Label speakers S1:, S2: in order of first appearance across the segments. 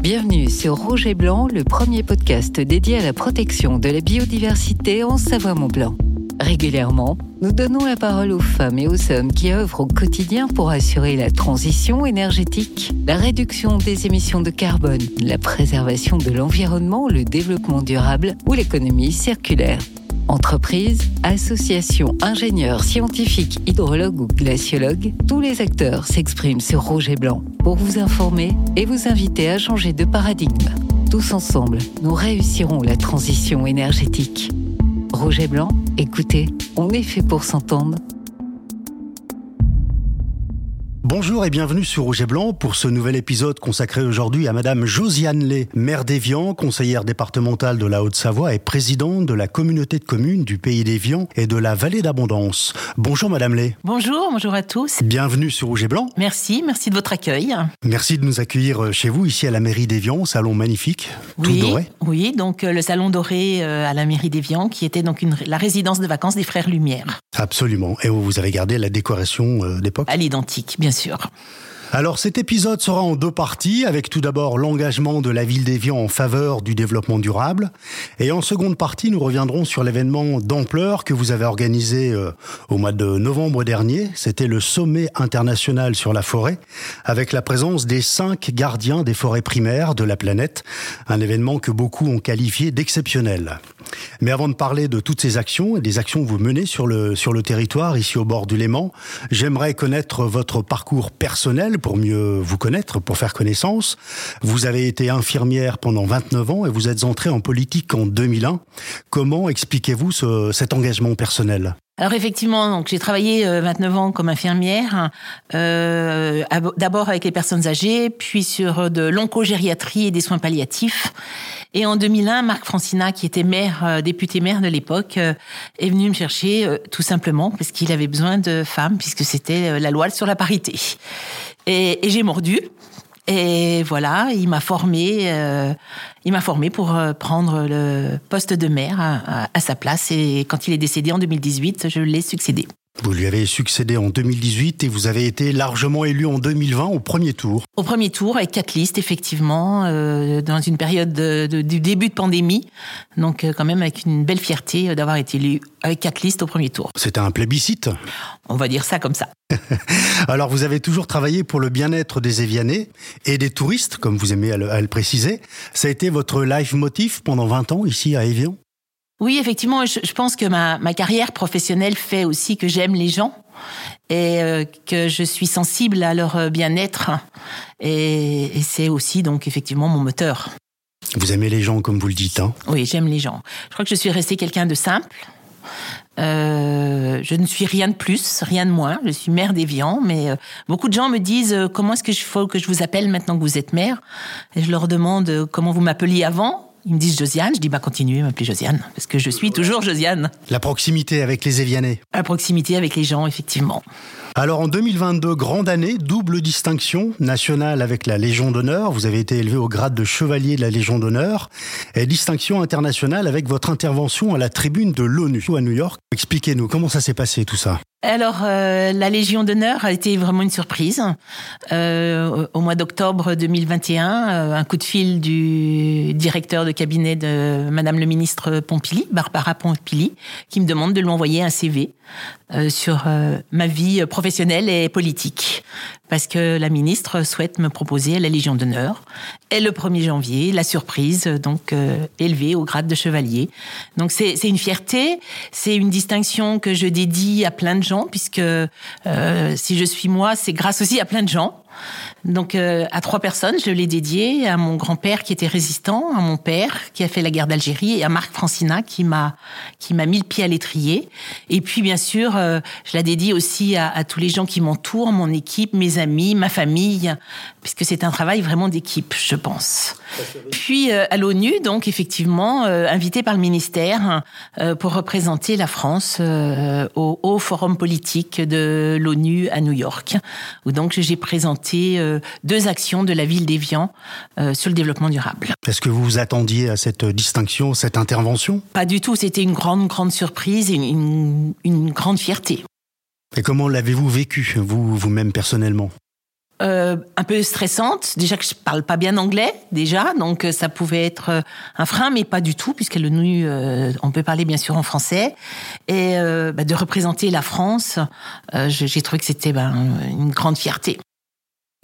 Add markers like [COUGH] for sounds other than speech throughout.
S1: Bienvenue sur Rouge et Blanc, le premier podcast dédié à la protection de la biodiversité en Savoie-Mont-Blanc. Régulièrement, nous donnons la parole aux femmes et aux hommes qui œuvrent au quotidien pour assurer la transition énergétique, la réduction des émissions de carbone, la préservation de l'environnement, le développement durable ou l'économie circulaire. Entreprises, associations, ingénieurs, scientifiques, hydrologues ou glaciologues, tous les acteurs s'expriment sur Rouge et Blanc pour vous informer et vous inviter à changer de paradigme. Tous ensemble, nous réussirons la transition énergétique. Rouge et Blanc, écoutez, on est fait pour s'entendre
S2: Bonjour et bienvenue sur Rouge et Blanc pour ce nouvel épisode consacré aujourd'hui à Madame Josiane Lay, maire d'Évian, conseillère départementale de la Haute-Savoie et présidente de la communauté de communes du pays d'Évian et de la vallée d'Abondance. Bonjour Madame Lay.
S3: Bonjour, bonjour à tous.
S2: Bienvenue sur Rouge et Blanc.
S3: Merci, merci de votre accueil.
S2: Merci de nous accueillir chez vous ici à la mairie d'Évian, salon magnifique, tout
S3: oui,
S2: doré.
S3: Oui, donc euh, le salon doré euh, à la mairie d'Évian qui était donc une, la résidence de vacances des frères Lumière.
S2: Absolument. Et vous avez gardé la décoration euh, d'époque
S3: À l'identique, bien sûr.
S2: Alors cet épisode sera en deux parties, avec tout d'abord l'engagement de la ville d'Évian en faveur du développement durable, et en seconde partie nous reviendrons sur l'événement d'ampleur que vous avez organisé euh, au mois de novembre dernier. C'était le sommet international sur la forêt, avec la présence des cinq gardiens des forêts primaires de la planète, un événement que beaucoup ont qualifié d'exceptionnel. Mais avant de parler de toutes ces actions et des actions que vous menez sur le, sur le territoire, ici au bord du Léman, j'aimerais connaître votre parcours personnel pour mieux vous connaître, pour faire connaissance. Vous avez été infirmière pendant 29 ans et vous êtes entrée en politique en 2001. Comment expliquez-vous ce, cet engagement personnel?
S3: Alors effectivement, j'ai travaillé 29 ans comme infirmière, euh, d'abord avec les personnes âgées, puis sur de l'oncogériatrie et des soins palliatifs. Et en 2001, Marc Francina, qui était maire, euh, député maire de l'époque, euh, est venu me chercher euh, tout simplement parce qu'il avait besoin de femmes, puisque c'était la loi sur la parité. Et, et j'ai mordu. Et voilà, il m'a formé, euh, il m'a formé pour prendre le poste de maire à, à, à, sa place. Et quand il est décédé en 2018, je l'ai succédé.
S2: Vous lui avez succédé en 2018 et vous avez été largement élu en 2020 au premier tour.
S3: Au premier tour, avec quatre listes, effectivement, euh, dans une période de, de, du début de pandémie. Donc, euh, quand même, avec une belle fierté d'avoir été élu avec quatre listes au premier tour.
S2: C'était un plébiscite?
S3: On va dire ça comme ça. [LAUGHS]
S2: Alors, vous avez toujours travaillé pour le bien-être des Évianais et des touristes, comme vous aimez à le, à le préciser. Ça a été votre life motif pendant 20 ans ici à Évian?
S3: Oui, effectivement, je, je pense que ma, ma, carrière professionnelle fait aussi que j'aime les gens et euh, que je suis sensible à leur bien-être. Et, et c'est aussi donc effectivement mon moteur.
S2: Vous aimez les gens comme vous le dites, hein?
S3: Oui, j'aime les gens. Je crois que je suis restée quelqu'un de simple. Euh, je ne suis rien de plus, rien de moins. Je suis mère d'Évian, mais euh, beaucoup de gens me disent euh, comment est-ce que je faut que je vous appelle maintenant que vous êtes mère? Et je leur demande euh, comment vous m'appeliez avant? Ils me disent Josiane, je dis bah continuez m'appeler Josiane parce que je suis toujours Josiane.
S2: La proximité avec les Évianais.
S3: La proximité avec les gens, effectivement.
S2: Alors en 2022, grande année, double distinction nationale avec la Légion d'honneur. Vous avez été élevé au grade de chevalier de la Légion d'honneur et distinction internationale avec votre intervention à la tribune de l'ONU à New York. Expliquez-nous comment ça s'est passé tout ça?
S3: Alors, euh, la Légion d'honneur a été vraiment une surprise. Euh, au mois d'octobre 2021, euh, un coup de fil du directeur de cabinet de Madame le ministre Pompili, Barbara Pompili, qui me demande de lui envoyer un CV sur ma vie professionnelle et politique. Parce que la ministre souhaite me proposer la Légion d'honneur. Et le 1er janvier, la surprise, donc euh, élevée au grade de chevalier. Donc c'est une fierté, c'est une distinction que je dédie à plein de gens, puisque euh, si je suis moi, c'est grâce aussi à plein de gens. Donc euh, à trois personnes, je l'ai dédié à mon grand-père qui était résistant, à mon père qui a fait la guerre d'Algérie et à Marc Francina qui m'a qui m'a mis le pied à l'étrier. Et puis bien sûr, euh, je la dédie aussi à, à tous les gens qui m'entourent, mon équipe, mes amis, ma famille, puisque c'est un travail vraiment d'équipe, je pense. Puis euh, à l'ONU, donc effectivement, euh, invité par le ministère euh, pour représenter la France euh, au, au, forum politique de l'ONU à New York, où donc j'ai présenté deux actions de la ville d'Évian euh, sur le développement durable.
S2: Est-ce que vous vous attendiez à cette distinction, cette intervention?
S3: Pas du tout, c'était une grande, grande surprise et une, grande fierté.
S2: Et comment l'avez-vous vécu, vous, vous-même personnellement?
S3: Euh, un peu stressante. Déjà que je parle pas bien anglais, déjà, donc euh, ça pouvait être un frein, mais pas du tout, puisque le NU, on peut parler bien sûr en français. Et bah, de représenter la France, j'ai trouvé que c'était ben, une grande fierté.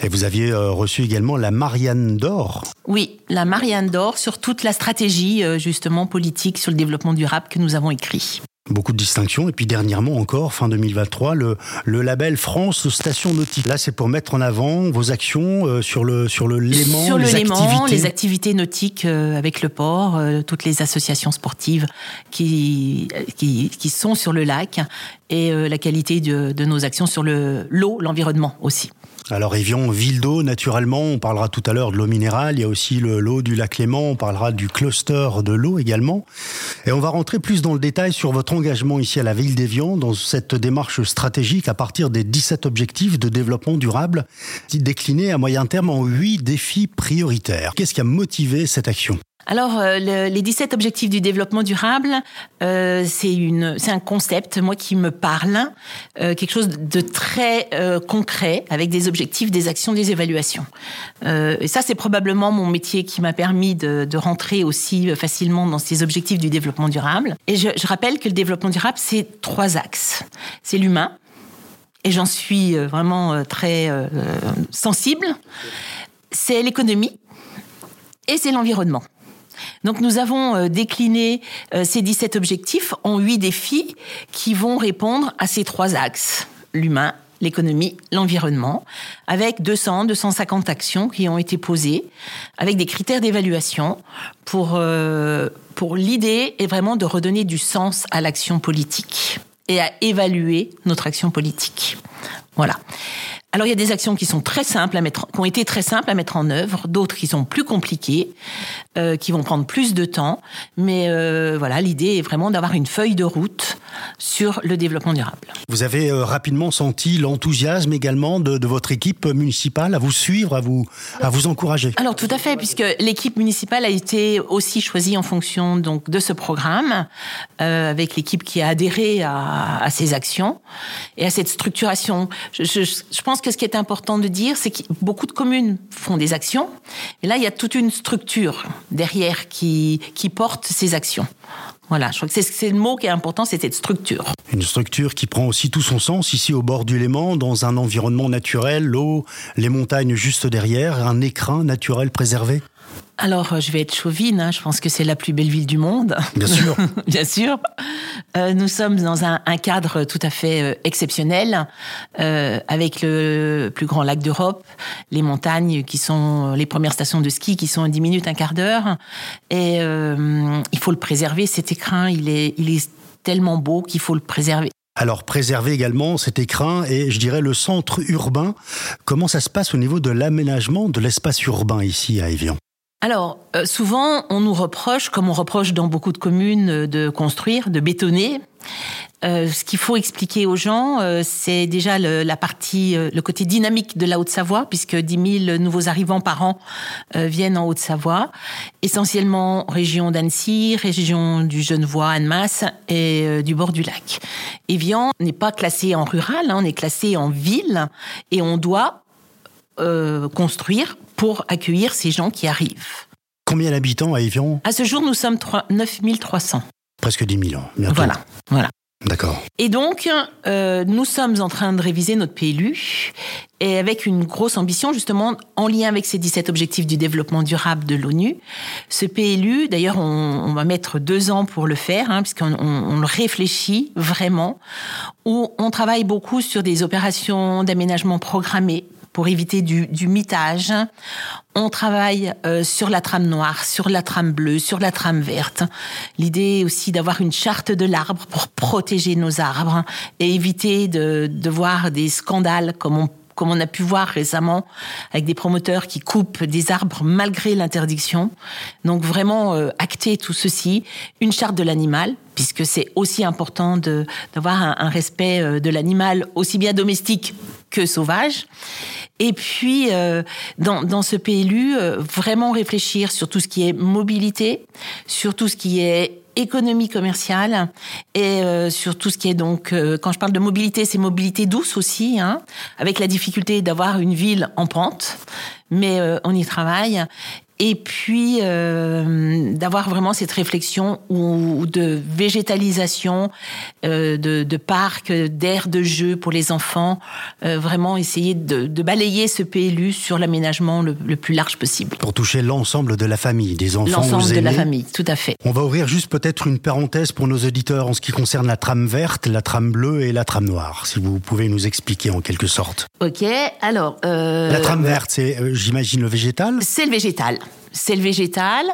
S2: Et vous aviez reçu également la Marianne d'Or
S3: Oui, la Marianne d'Or sur toute la stratégie justement politique sur le développement durable que nous avons écrit.
S2: Beaucoup de distinctions. Et puis dernièrement encore, fin 2023, le, le label France Station Nautique. Là, c'est pour mettre en avant vos actions euh, sur le sur le Léman,
S3: sur
S2: les
S3: le Léman,
S2: activités.
S3: les activités nautiques euh, avec le port, euh, toutes les associations sportives qui, qui, qui sont sur le lac et la qualité de, de nos actions sur le l'eau, l'environnement aussi.
S2: Alors Évian, ville d'eau, naturellement, on parlera tout à l'heure de l'eau minérale, il y a aussi l'eau du lac Léman, on parlera du cluster de l'eau également. Et on va rentrer plus dans le détail sur votre engagement ici à la ville d'Évian dans cette démarche stratégique à partir des 17 objectifs de développement durable déclinés à moyen terme en 8 défis prioritaires. Qu'est-ce qui a motivé cette action?
S3: Alors, euh, les 17 objectifs du développement durable, euh, c'est un concept, moi, qui me parle, euh, quelque chose de très euh, concret, avec des objectifs, des actions, des évaluations. Euh, et ça, c'est probablement mon métier qui m'a permis de, de, rentrer aussi facilement dans ces objectifs du développement durable. Et je, je rappelle que le développement durable, c'est trois axes. C'est l'humain, et j'en suis vraiment très sensible. C'est l'économie, et c'est l'environnement. Donc nous avons euh, décliné euh, ces 17 objectifs en 8 défis qui vont répondre à ces trois axes, l'humain, l'économie, l'environnement, avec 200, 250 actions qui ont été posées, avec des critères d'évaluation pour, euh, pour l'idée est vraiment de redonner du sens à l'action politique et à évaluer notre action politique. Voilà. Alors il y a des actions qui sont très simples à mettre, qui ont été très simples à mettre en œuvre, d'autres qui sont plus compliquées, euh, qui vont prendre plus de temps. Mais euh, voilà, l'idée est vraiment d'avoir une feuille de route sur le développement durable.
S2: Vous avez euh, rapidement senti l'enthousiasme également de, de, votre équipe municipale à vous suivre, à vous à vous encourager?
S3: Alors tout à fait, puisque l'équipe municipale a été aussi choisie en fonction donc de ce programme, euh, avec l'équipe qui a adhéré à, à, ces actions et à cette structuration. Je, je, je pense que que ce qui est important de dire, c'est que beaucoup de communes font des actions, et là, il y a toute une structure derrière qui, qui porte ces actions. Voilà, je crois que c'est le mot qui est important, c'est cette structure.
S2: Une structure qui prend aussi tout son sens ici au bord du Léman, dans un environnement naturel, l'eau, les montagnes juste derrière, un écrin naturel préservé
S3: alors, euh, je vais être chauvine, hein, je pense que c'est la plus belle ville du monde.
S2: Bien sûr. [LAUGHS]
S3: Bien sûr. Euh, nous sommes dans un, un, cadre tout à fait euh, exceptionnel, euh, avec le plus grand lac d'Europe, les montagnes qui sont les premières stations de ski qui sont à 10 minutes, un quart d'heure. Et il faut le préserver, cet écrin, il est, il est tellement beau qu'il faut le préserver.
S2: Alors préserver également cet écrin et je dirais le centre urbain. Comment ça se passe au niveau de l'aménagement de l'espace urbain ici à Évian
S3: alors, euh, souvent, on nous reproche, comme on reproche dans beaucoup de communes, euh, de construire, de bétonner. Euh, ce qu'il faut expliquer aux gens, euh, c'est déjà le, la partie, euh, le côté dynamique de la Haute-Savoie, puisque 10 000 nouveaux arrivants par an euh, viennent en Haute-Savoie, essentiellement région d'Annecy, région du Genevois, Annemasse et du bord du lac. Evian n'est pas classé en rural, hein, on est classé en ville, et on doit construire pour accueillir ces gens qui arrivent.
S2: Combien d'habitants à Evian
S3: À ce jour, nous sommes 3, 9300.
S2: Presque 10 000 ans. Bientôt.
S3: Voilà, voilà.
S2: D'accord.
S3: Et donc, euh, nous sommes en train de réviser notre PLU et avec une grosse ambition justement en lien avec ces 17 objectifs du développement durable de l'ONU. Ce PLU, d'ailleurs, on, on, va mettre deux ans pour le faire, hein, puisqu'on on, on, le réfléchit vraiment, où on travaille beaucoup sur des opérations d'aménagement programmées pour éviter du, mitage. On travaille euh, sur la trame noire, sur la trame bleue, sur la trame verte. L'idée aussi d'avoir une charte de l'arbre pour protéger nos arbres et éviter de, voir des scandales comme on comme on a pu voir récemment avec des promoteurs qui coupent des arbres malgré l'interdiction. Donc vraiment euh, acter tout ceci, une charte de l'animal, puisque c'est aussi important d'avoir un, un, respect euh, de l'animal aussi bien domestique que sauvage. Et puis, euh, dans, dans, ce PLU, euh, vraiment réfléchir sur tout ce qui est mobilité, sur tout ce qui est économie commerciale et euh, sur tout ce qui est donc, euh, quand je parle de mobilité, c'est mobilité douce aussi, hein, avec la difficulté d'avoir une ville en pente, mais euh, on y travaille et puis euh, d'avoir vraiment cette réflexion ou, de végétalisation euh, de, de parcs, d'aires de jeu pour les enfants, euh, vraiment essayer de, de, balayer ce PLU sur l'aménagement le, le, plus large possible.
S2: Pour toucher l'ensemble de la famille, des enfants
S3: L'ensemble de la famille, tout à fait.
S2: On va ouvrir juste peut-être une parenthèse pour nos auditeurs en ce qui concerne la trame verte, la trame bleue et la trame noire, si vous pouvez nous expliquer en quelque sorte.
S3: Ok, alors... Euh,
S2: la trame verte, c'est, euh, j'imagine, le végétal?
S3: C'est le végétal c'est le végétal.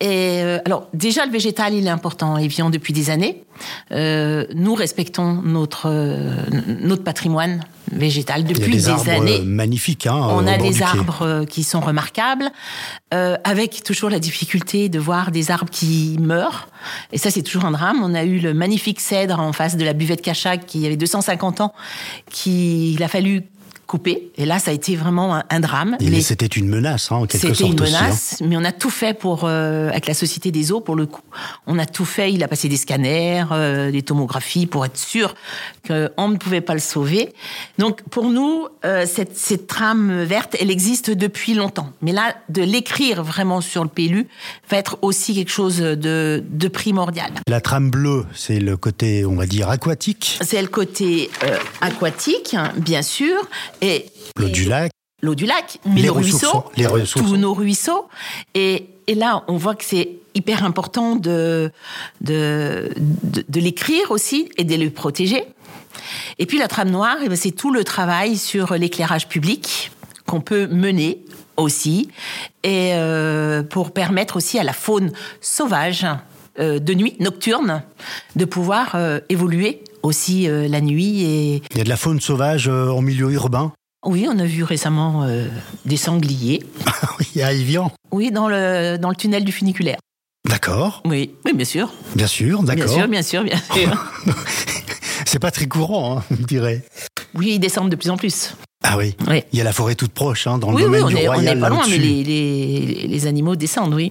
S3: Et euh, alors déjà le végétal il est important et vient depuis des années. Euh, nous respectons notre euh, notre patrimoine végétal depuis
S2: Il y a des,
S3: des
S2: arbres
S3: années.
S2: Magnifiques. Hein,
S3: On a des arbres euh, qui sont remarquables, euh, avec toujours la difficulté de voir des arbres qui meurent. Et ça, c'est toujours un drame. On a eu le magnifique cèdre en face de la buvette Cachac qui avait 250 ans, qu'il a fallu couper. Et là, ça a été vraiment un, un drame.
S2: C'était une menace, hein, en quelque
S3: c'était
S2: sorte
S3: une
S2: aussi. hein.
S3: menace, mais on a tout fait pour euh, avec la Société des eaux pour le coup. On a tout fait. Il a passé des scanners, euh, des tomographies pour être sûr qu'on ne pouvait pas le sauver. Donc pour nous, euh, cette, cette trame verte, elle existe depuis longtemps. Mais là, de l'écrire vraiment sur le PLU va être aussi quelque chose de, de primordial.
S2: La trame bleue, c'est le côté, on va dire, aquatique.
S3: C'est le côté aquatique, bien sûr, et
S2: L'eau du lac.
S3: l'eau du lac, mais
S2: Les
S3: le
S2: ressources,
S3: ruisseau,
S2: les ressources.
S3: tous nos ruisseaux. Et, et là, on voit que c'est hyper important de, de, de, de l'écrire aussi et de le protéger. Et puis la trame noire, eh ben, c'est tout le travail sur l'éclairage public qu'on peut mener aussi, et euh, pour permettre aussi à la faune sauvage euh, de nuit, nocturne, de pouvoir euh, évoluer aussi euh, la nuit et,
S2: Il y a de la faune sauvage euh, en milieu urbain.
S3: oui, on a vu récemment euh, des sangliers. [LAUGHS]
S2: Il y a Evian.
S3: Oui, dans le, dans le tunnel du funiculaire.
S2: D'accord,
S3: Oui, oui, bien sûr.
S2: bien sûr,
S3: Bien
S2: d'accord.
S3: sûr, bien sûr, bien sûr. [LAUGHS]
S2: C'est pas très courant, hein, on dirait.
S3: Oui, ils descendent de plus en plus.
S2: Ah oui.
S3: Oui.
S2: Il y a la forêt toute proche, hein, dans le
S3: Oui, oui,
S2: domaine
S3: on
S2: du
S3: est, on
S2: Royal.
S3: est pas
S2: là
S3: loin, mais les, les animaux descendent, oui.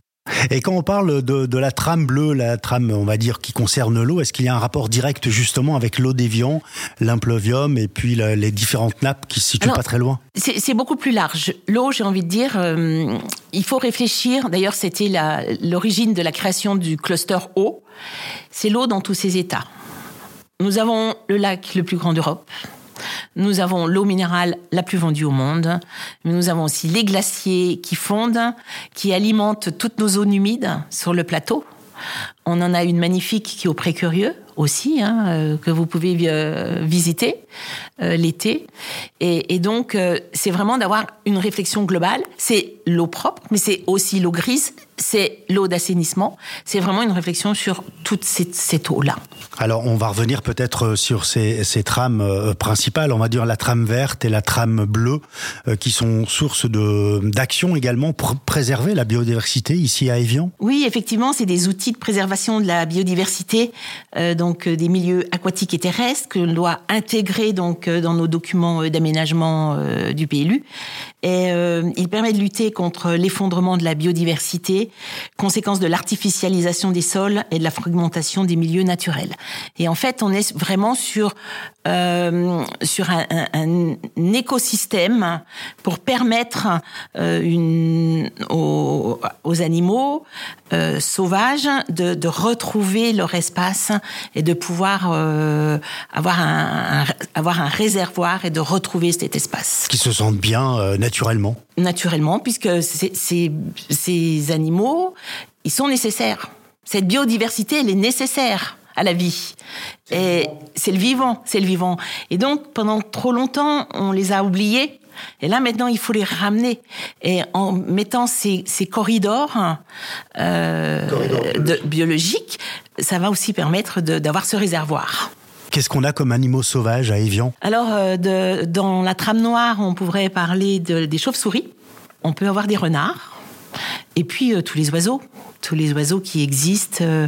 S2: Et quand on parle de, de la trame bleue, la trame, on va dire, qui concerne l'eau, est-ce qu'il y a un rapport direct justement avec l'eau d'Evian, l'impluvium et puis la- les différentes nappes qui se situent
S3: Alors,
S2: pas très loin?
S3: C'est beaucoup plus large. L'eau, j'ai envie de dire, euh, il faut réfléchir. D'ailleurs, c'était l'origine de la création du cluster eau. C'est l'eau dans tous ses états. Nous avons le lac le plus grand d'Europe. Nous avons l'eau minérale la plus vendue au monde. Mais nous avons aussi les glaciers qui fondent, qui alimentent toutes nos zones humides sur le plateau. On en a une magnifique qui est au Précurieux aussi, hein, euh, que vous pouvez euh, visiter euh, l'été. Et, et donc, c'est vraiment d'avoir une réflexion globale. C'est l'eau propre, mais c'est aussi l'eau grise, c'est l'eau d'assainissement. C'est vraiment une réflexion sur toute cette, cette eau-là.
S2: Alors, on va revenir peut-être euh, sur ces, ces trames euh, principales, on va dire la trame verte et la trame bleue, euh, qui sont source de d'action également pour préserver la biodiversité ici à Evian.
S3: Oui, effectivement, c'est des outils de préservation de la biodiversité, euh, donc des milieux aquatiques et terrestres que l'on doit intégrer donc dans nos documents d'aménagement du PLU. Et euh, il permet de lutter contre l'effondrement de la biodiversité, conséquence de l'artificialisation des sols et de la fragmentation des milieux naturels. Et en fait, on est vraiment sur euh, sur un, écosystème pour permettre euh, aux, aux animaux sauvages de, retrouver leur espace et de pouvoir avoir un, avoir un réservoir et de retrouver cet espace
S2: Qui se sentent bien naturellement.
S3: naturellement, puisque ces, ces, ces animaux, ils sont nécessaires. Cette biodiversité, elle est nécessaire à la vie. Et c'est le vivant, c'est le vivant. Et donc, pendant trop longtemps, on les a oubliés. Et là, maintenant, il faut les ramener. Et en mettant ces, ces corridors, euh, biologiques, ça va aussi permettre d'avoir ce réservoir.
S2: Qu'est-ce qu'on a comme animaux sauvages à Evian?
S3: Alors, euh, de- dans la trame noire, on pourrait parler de- des chauves-souris. On peut avoir des renards. Et puis, euh, tous les oiseaux. Tous les oiseaux qui existent euh,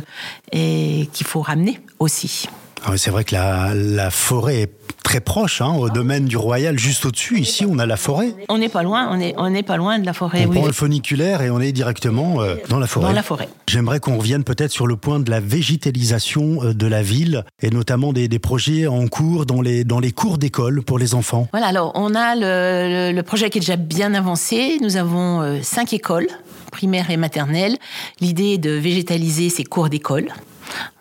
S3: et qu'il faut ramener aussi.
S2: Ah oui, C'est vrai que la, la forêt est très proche, hein, au domaine du Royal, juste au-dessus. Ici, on a la forêt.
S3: On n'est pas loin, on est, on n'est pas loin de la forêt.
S2: On
S3: oui.
S2: prend le funiculaire et on est directement euh, dans la forêt.
S3: Dans la forêt.
S2: J'aimerais qu'on revienne peut-être sur le point de la végétalisation euh, de la ville et notamment des, des projets en cours dans les, dans les cours d'école pour les enfants.
S3: Voilà, alors on a le, le- le projet qui est déjà bien avancé. Nous avons euh, cinq écoles, primaires et maternelles. L'idée est de végétaliser ces cours d'école.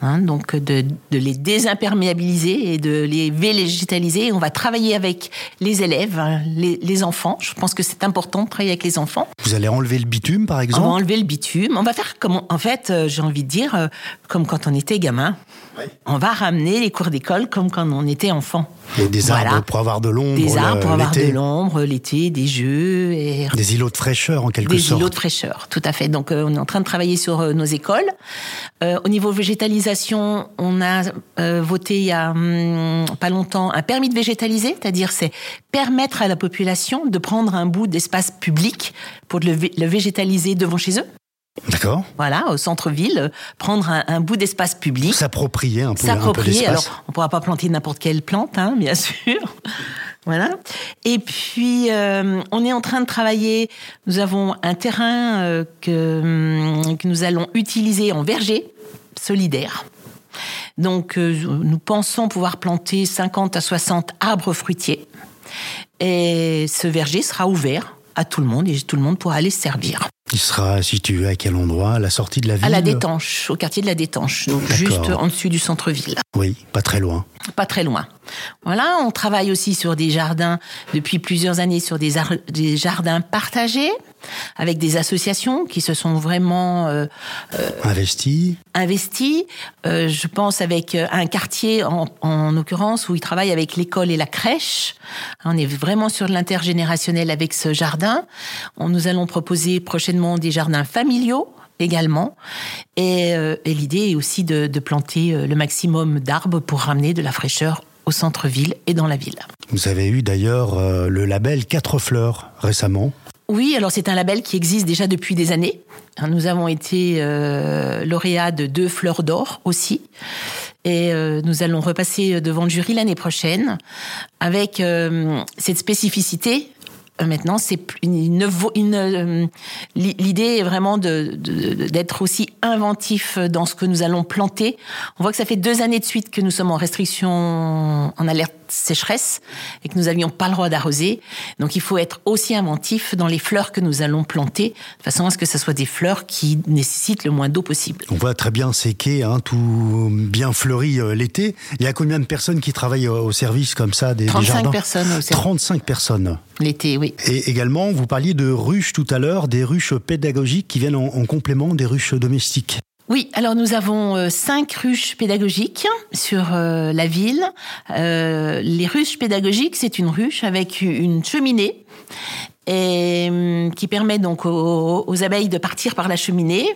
S3: Hein, donc de, de les désimperméabiliser et de les végétaliser. On va travailler avec les élèves, hein, les, les enfants. Je pense que c'est important de travailler avec les enfants.
S2: Vous allez enlever le bitume, par
S3: On va
S2: exemple?
S3: enlever le bitume. On va faire comme, en fait, euh, j'ai envie de dire, euh, comme quand on était gamin. On va ramener les cours d'école comme quand on était enfant.
S2: Et des
S3: Voilà.
S2: arbres pour avoir de l'ombre
S3: Des arbres pour avoir de
S2: l'été.
S3: l'ombre l'été, des jeux et
S2: Des îlots de fraîcheur, en quelque
S3: des
S2: sorte.
S3: îlots de fraîcheur, tout à fait. Donc, euh, on est en train de travailler sur euh, nos écoles. Euh, au niveau végétalisation, on a voté il y a hum, pas longtemps un permis de végétaliser, c'est-à-dire c'est permettre à la population de prendre un bout d'espace public pour le végétaliser devant chez eux.
S2: D'accord
S3: Voilà, au centre-ville, prendre un, un bout d'espace public.
S2: S'approprier un peu,
S3: S'approprier. Alors, on pourra pas planter n'importe quelle plante, hein, bien [LAUGHS] sûr. Voilà. Et puis, euh, on est en train de travailler. Nous avons un terrain euh, que, hum, que nous allons utiliser en verger solidaire. Donc, euh, nous pensons pouvoir planter 50 à 60 arbres fruitiers. Et ce verger sera ouvert à tout le monde et tout le monde pourra aller se servir.
S2: Il sera situé à quel endroit? À la sortie de la ville
S3: À la Détanche, au quartier de la Détanche, donc juste en dessus du centre-ville.
S2: Oui, pas très loin.
S3: Pas très loin. Voilà, on travaille aussi sur des jardins depuis plusieurs années sur des, des jardins partagés avec des associations qui se sont vraiment euh,
S2: Investi.
S3: investies. Euh, je pense avec euh, un quartier en, en l'occurrence où ils travaillent avec l'école et la crèche. On est vraiment sur de l'intergénérationnel avec ce jardin. On, nous allons proposer prochainement des jardins familiaux également. Et, euh, et l'idée est aussi de, de planter euh, le maximum d'arbres pour ramener de la fraîcheur au centre-ville et dans la ville.
S2: Vous avez eu d'ailleurs euh, le label Quatre Fleurs récemment.
S3: Oui, alors c'est un label qui existe déjà depuis des années. Hein, Nous avons été euh, lauréats de deux fleurs d'or aussi. Et euh, nous allons repasser devant le jury l'année prochaine avec euh, cette spécificité. Euh, Maintenant, c'est euh, li- l'idée est vraiment d'être aussi inventif dans ce que nous allons planter. On voit que ça fait deux années de suite que nous sommes en restriction, en alerte sécheresse, et que nous n'avions pas le droit d'arroser. Donc, il faut être aussi inventif dans les fleurs que nous allons planter, de façon à ce que ce soit des fleurs qui nécessitent le moins d'eau possible.
S2: On voit très bien quais, hein, tout bien fleuri euh, l'été. Il y a combien de personnes qui travaillent au service comme ça des, des
S3: 35
S2: jardins
S3: personnes au service.
S2: 35 personnes.
S3: L'été, oui.
S2: Et également, vous parliez de ruches tout à l'heure, des ruches pédagogiques qui viennent en, en complément des ruches domestiques.
S3: Oui, alors nous avons euh, cinq ruches pédagogiques sur euh, la ville. Euh, les ruches pédagogiques, c'est une ruche avec une cheminée hum, qui permet donc aux, abeilles de partir par la cheminée.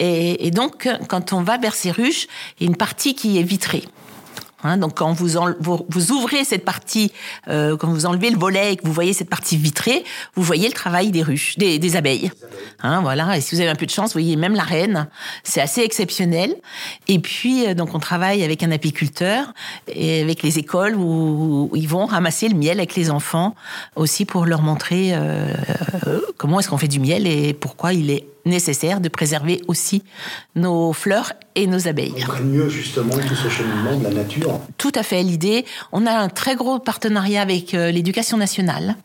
S3: Et donc, quand on va vers ces ruches, il y a une partie qui est vitrée. Hein, donc quand vous, en- vous, vous ouvrez cette partie, euh, quand vous enlevez le volet et que vous voyez cette partie vitrée, vous voyez le travail des ruches, des, des abeilles. Hein, voilà. Et si vous avez un peu de chance, vous voyez même la reine. C'est assez exceptionnel. Et puis euh, donc on travaille avec un apiculteur et avec les écoles où, où ils vont ramasser le miel avec les enfants aussi pour leur montrer euh, euh, comment est-ce qu'on fait du miel et pourquoi il est nécessaire de préserver aussi nos fleurs et nos abeilles.
S2: mieux justement tout ce cheminement de la nature.
S3: Tout à fait. L'idée, on a un très gros partenariat avec euh, l'éducation nationale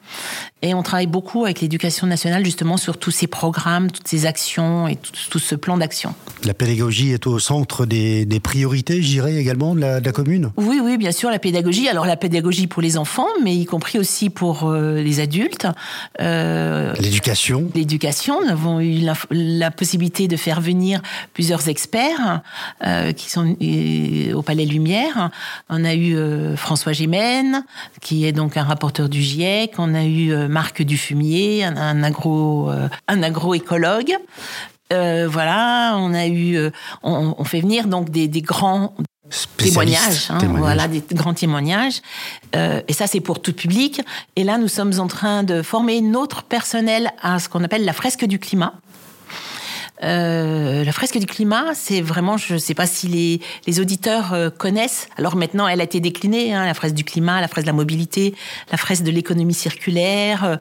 S3: et on travaille beaucoup avec l'éducation nationale justement sur tous ces programmes, toutes ces actions et tout, tout ce plan d'action.
S2: La pédagogie est au centre des, des priorités, je dirais également, de la, de la commune?
S3: Oui, oui, bien sûr, la pédagogie. Alors la pédagogie pour les enfants, mais y compris aussi pour euh, les adultes. Euh,
S2: L'éducation.
S3: l'éducation. Nous avons eu la, la possibilité de faire venir plusieurs experts euh, qui sont euh, au Palais Lumière. On a eu euh, François Gémen, qui est donc un rapporteur du GIEC. On a eu Marc Dufumier, un, un agro, un agroécologue. Voilà, on a eu, on, on fait venir donc des, des grands témoignages, hein,
S2: Témoignages.
S3: voilà, des grands témoignages. Euh, et ça, c'est pour tout public. Et là, nous sommes en train de former notre personnel à ce qu'on appelle la fresque du climat. Euh, la fresque du climat, c'est vraiment, je ne sais pas si les, les auditeurs euh, connaissent. Alors maintenant, elle a été déclinée, hein, la fresque du climat, la fresque de la mobilité, la fresque de l'économie circulaire. Euh,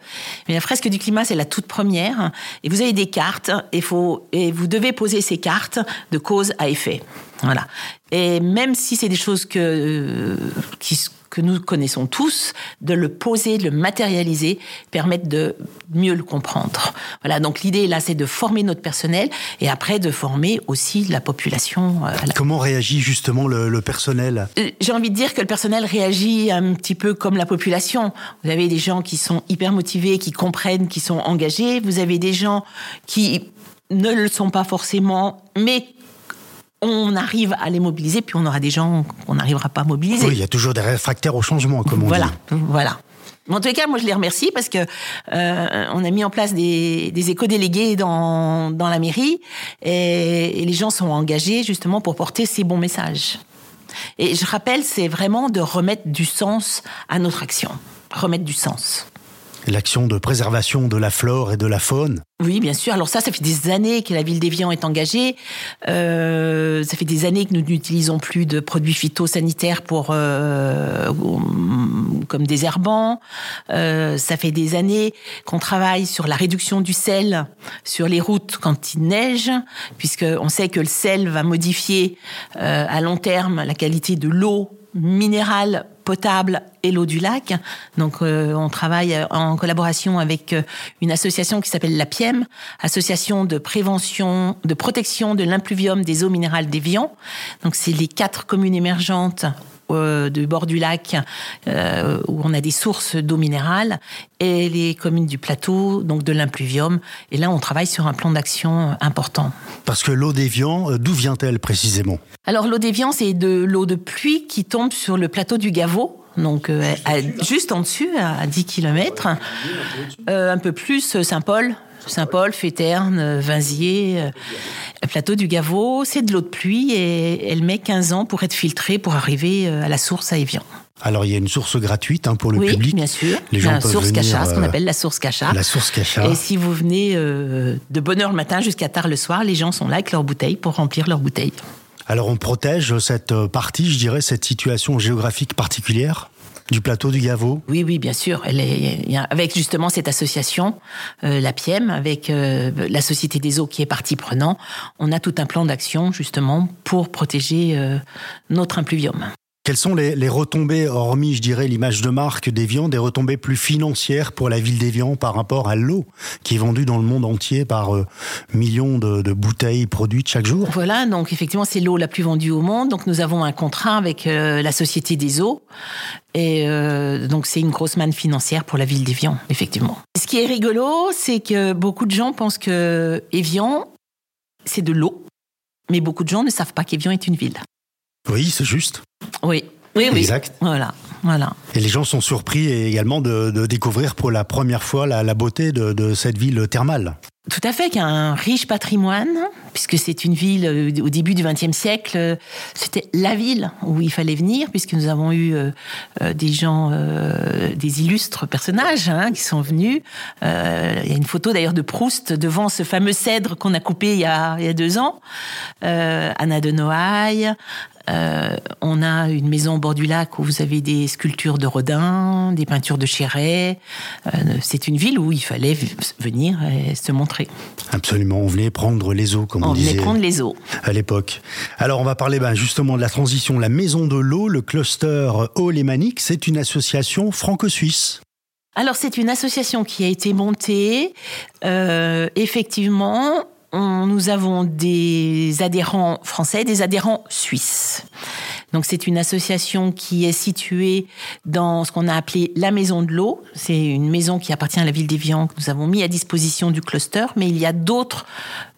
S3: mais la fresque du climat, c'est la toute première. Et vous avez des cartes, et, faut, et vous devez poser ces cartes de cause à effet. Voilà. Et même si c'est des choses que, qui, que nous connaissons tous, de le poser, de le matérialiser, permettre de mieux le comprendre. Voilà, donc l'idée là, c'est de former notre personnel et après de former aussi la population.
S2: Euh, Comment réagit justement le, le personnel?
S3: Euh, J'ai envie de dire que le personnel réagit un petit peu comme la population. Vous avez des gens qui sont hyper motivés, qui comprennent, qui sont engagés. Vous avez des gens qui ne le sont pas forcément, mais on arrive à les mobiliser, puis on aura des gens qu'on n'arrivera pas à mobiliser.
S2: Oui, il y a toujours des réfractaires au changement, comme on
S3: voilà,
S2: dit.
S3: Voilà. En tous les cas, moi, je les remercie parce que euh, on a mis en place des, des éco-délégués dans, dans la mairie et, et les gens sont engagés justement pour porter ces bons messages. Et je rappelle, c'est vraiment de remettre du sens à notre action, remettre du sens
S2: l'action de préservation de la flore et de la faune.
S3: Oui, bien sûr. Alors ça, ça fait des années que la ville d'Evian est engagée. Euh, ça fait des années que nous n'utilisons plus de produits phytosanitaires pour euh, comme désherbants. Euh, ça fait des années qu'on travaille sur la réduction du sel sur les routes quand il neige, puisque on sait que le sel va modifier à long terme la qualité de l'eau minérale potable et l'eau du lac. Donc euh, on travaille en collaboration avec euh, une association qui s'appelle la PIEM, association de prévention, de protection de l'impluvium des eaux minérales d'Evian. Donc c'est les quatre communes émergentes euh, du bord du lac euh, où on a des sources d'eau minérale et les communes du plateau, donc de l'impluvium. Et là, on travaille sur un plan d'action important.
S2: Parce que l'eau d'Evian, euh, d'où vient-elle précisément?
S3: Alors l'eau d'Evian, c'est de l'eau de pluie qui tombe sur le plateau du Gaveau. Donc juste en dessus, à 10 km, un peu plus Saint-Paul, Saint-Paul, Féterne, Vinzier, plateau du Gaveau, c'est de l'eau de pluie et elle met 15 ans pour être filtrée pour arriver euh, à la source à Evian.
S2: Alors il y a une source gratuite hein, pour le
S3: oui,
S2: public.
S3: bien sûr.
S2: Les gens
S3: la
S2: peuvent
S3: source
S2: venir,
S3: Cacha, ce qu'on
S2: euh,
S3: appelle la source Cacha.
S2: La source Cacha.
S3: Et si vous venez euh, de bonne heure le matin jusqu'à tard le soir, les gens sont là avec leurs bouteilles pour remplir leurs bouteilles.
S2: Alors on protège cette euh, partie, je dirais, cette situation géographique particulière? Du plateau du Gaveau
S3: Oui, oui, bien sûr. Avec justement cette association, euh, la PIEM, avec euh, la Société des eaux qui est partie prenant, on a tout un plan d'action justement pour protéger euh, notre impluvium.
S2: Quelles sont les, les retombées, hormis, je dirais, l'image de marque d'Evian, des retombées plus financières pour la ville d'Evian par rapport à l'eau qui est vendue dans le monde entier par euh, millions de, de bouteilles produites chaque jour?
S3: Voilà, donc effectivement, c'est l'eau la plus vendue au monde. Donc nous avons un contrat avec euh, la Société des eaux. Et euh, donc c'est une grosse manne financière pour la ville d'Evian, effectivement. Ce qui est rigolo, c'est que beaucoup de gens pensent que Evian, c'est de l'eau. Mais beaucoup de gens ne savent pas qu'Evian est une ville.
S2: Oui, c'est juste.
S3: Oui, oui, oui.
S2: Exact.
S3: Voilà, voilà.
S2: Et les gens sont surpris également de, de découvrir pour la première fois la, la beauté de, de cette ville thermale.
S3: Tout à fait, qui a un riche patrimoine, puisque c'est une ville euh, au début du XXe siècle, euh, c'était la ville où il fallait venir, puisque nous avons eu euh, des gens, des illustres personnages hein, qui sont venus. Il y a une photo d'ailleurs de Proust devant ce fameux cèdre qu'on a coupé il y a, il y a deux ans. Anna de Noailles. On a une maison au bord du lac où vous avez des sculptures de Rodin, des peintures de Chéret. C'est une ville où il fallait venir et se montrer.
S2: Absolument, on venait prendre les eaux, comme on,
S3: On venait
S2: disait
S3: prendre les eaux.
S2: à l'époque. Alors on va parler ben, justement de la transition. La Maison de l'eau, le cluster eau lémanique, c'est une association franco-suisse.
S3: Alors c'est une association qui a été montée. Euh, effectivement, on- nous avons des adhérents français, des adhérents suisses. Donc c'est une association qui est située dans ce qu'on a appelé la Maison de l'eau. C'est une maison qui appartient à la ville d'Evian que nous avons mis à disposition du cluster, mais il y a d'autres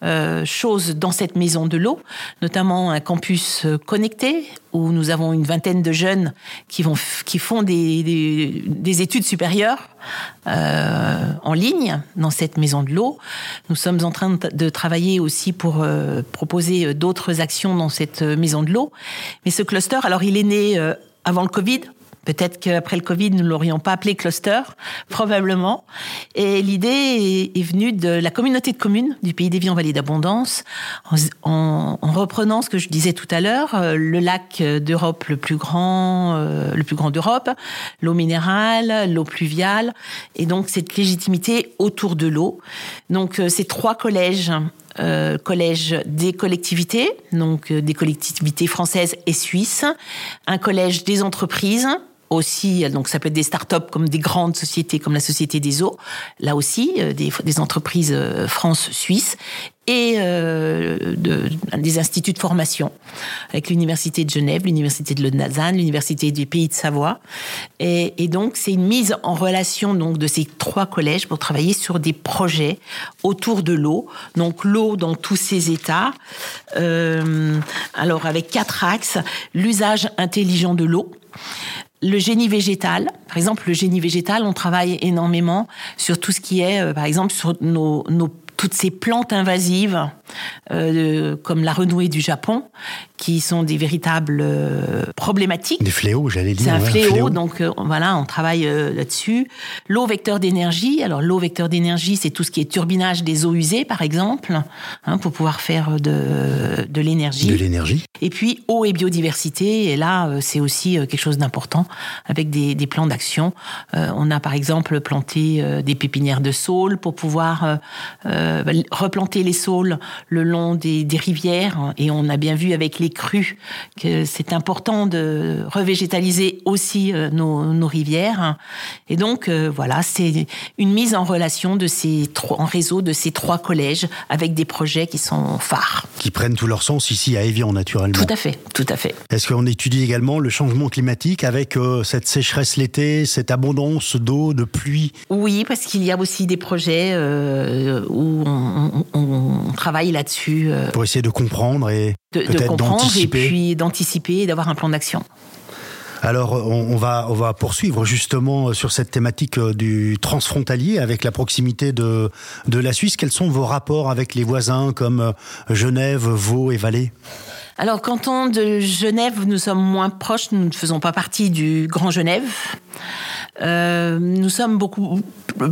S3: euh, choses dans cette Maison de l'eau, notamment un campus euh, connecté où nous avons une vingtaine de jeunes qui vont qui font des, des, des études supérieures euh, en ligne dans cette Maison de l'eau. Nous sommes en train de, travailler aussi pour proposer d'autres actions dans cette Maison de l'eau. Mais ce cluster, alors il est né euh, avant le Covid Peut-être qu'après le Covid, nous l'aurions pas appelé cluster, [LAUGHS] probablement. Et l'idée est, venue de la communauté de communes du Pays des en Vallée d'Abondance, en, reprenant ce que je disais tout à l'heure, euh, le lac d'Europe le plus grand, euh, le plus grand d'Europe, l'eau minérale, l'eau pluviale, et donc cette légitimité autour de l'eau. Donc ces trois collèges euh, collège des collectivités, donc des collectivités françaises et suisses, un collège des entreprises, aussi, donc ça peut être des start-up comme des grandes sociétés comme la Société des eaux, là aussi, euh, des, entreprises euh, France-Suisse, et euh, de, des instituts de formation, avec l'Université de Genève, l'Université de Lausanne, l'Université du Pays de Savoie. Et, donc, c'est une mise en relation donc de ces trois collèges pour travailler sur des projets autour de l'eau. Donc, l'eau dans tous ses états. Alors, avec quatre axes. L'usage intelligent de l'eau le génie végétal, par exemple, le génie végétal, on travaille énormément sur tout ce qui est, euh, par exemple, sur nos, nos toutes ces plantes invasives, euh, comme la renouée du Japon, qui sont des véritables euh, problématiques.
S2: Des fléaux, j'allais dire.
S3: C'est un, fléau, donc euh, voilà, on travaille euh, là-dessus. L'eau vecteur d'énergie, alors l'eau vecteur d'énergie, c'est tout ce qui est turbinage des eaux usées, par exemple, hein, pour pouvoir faire de, de l'énergie.
S2: De l'énergie.
S3: Et puis eau et biodiversité, et là, c'est aussi quelque chose d'important, avec des, des plans d'action. on a par exemple planté des pépinières de saules pour pouvoir replanter les saules le long des, des rivières, et on a bien vu avec les crues, que c'est important de revégétaliser aussi euh, nos, rivières. Et donc, euh, voilà, c'est une mise en relation de ces trois, en réseau de ces trois collèges avec des projets qui sont phares.
S2: Qui prennent tout leur sens ici à Évian, naturellement.
S3: Tout à fait, tout à fait.
S2: Est-ce qu'on étudie également le changement climatique avec euh, cette sécheresse l'été, cette abondance d'eau, de pluie?
S3: Oui, parce qu'il y a aussi des projets où on, travaille là-dessus.
S2: Pour essayer de comprendre et de, comprendre
S3: et puis d'anticiper et d'avoir un plan d'action.
S2: Alors, on, va, on va poursuivre justement sur cette thématique euh, du transfrontalier avec la proximité de, de la Suisse. Quels sont vos rapports avec les voisins comme euh, Genève, Vaud et Valais?
S3: Alors, canton de Genève, nous sommes moins proches, nous ne faisons pas partie du Grand Genève. Euh, nous sommes beaucoup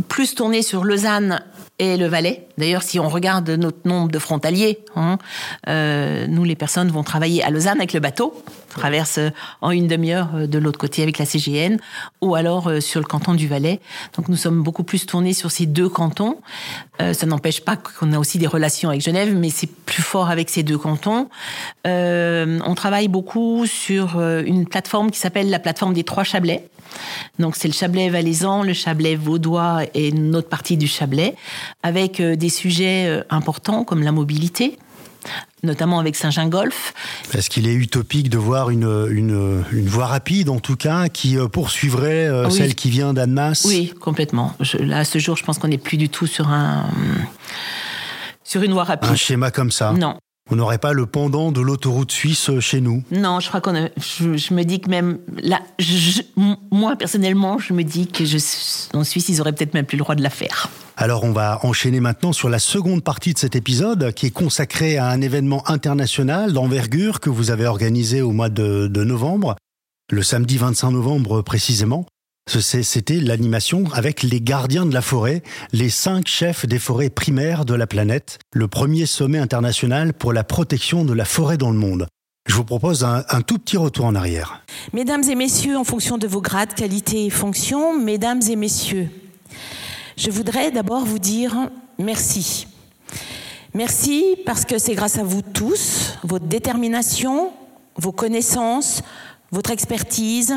S3: plus tournés sur Lausanne et le Valais. D'ailleurs, si on regarde notre nombre de frontaliers, hein, euh, nous, les personnes vont travailler à Lausanne avec le bateau, traverse en une demi-heure euh, de l'autre côté avec la CGN, ou alors euh, sur le canton du Valais. Donc, nous sommes beaucoup plus tournés sur ces deux cantons. Euh, ça n'empêche pas qu'on a aussi des relations avec Genève, mais c'est plus fort avec ces deux cantons. Euh, on travaille beaucoup sur une plateforme qui s'appelle la plateforme des Trois Chablais. Donc c'est le Chablais valaisan, le Chablais vaudois et une autre partie du Chablais, avec euh, des sujets euh, importants comme la mobilité, notamment avec Saint-Gingolf.
S2: Est-ce qu'il est utopique de voir une, une, une, voie rapide, en tout cas, qui euh, poursuivrait celle qui vient d'Annemasse?
S3: Oui, complètement. là, à ce jour, je pense qu'on n'est plus du tout sur un sur une voie rapide.
S2: Un schéma comme ça?
S3: Non.
S2: On n'aurait pas le pendant de l'autoroute suisse chez nous
S3: Non, je crois qu'on a, je, me dis que même là, moi personnellement, je me dis que je, en Suisse, ils auraient peut-être même plus le droit de la faire.
S2: Alors on va enchaîner maintenant sur la seconde partie de cet épisode qui est consacré à un événement international d'envergure que vous avez organisé au mois de, de novembre, le samedi 25 novembre précisément. C'était l'animation avec les gardiens de la forêt, les cinq chefs des forêts primaires de la planète, le premier sommet international pour la protection de la forêt dans le monde. Je vous propose un, tout petit retour en arrière.
S4: Mesdames et messieurs, en fonction de vos grades, qualités et fonctions, mesdames et messieurs, je voudrais d'abord vous dire merci. Merci parce que c'est grâce à vous tous, votre détermination, vos connaissances, votre expertise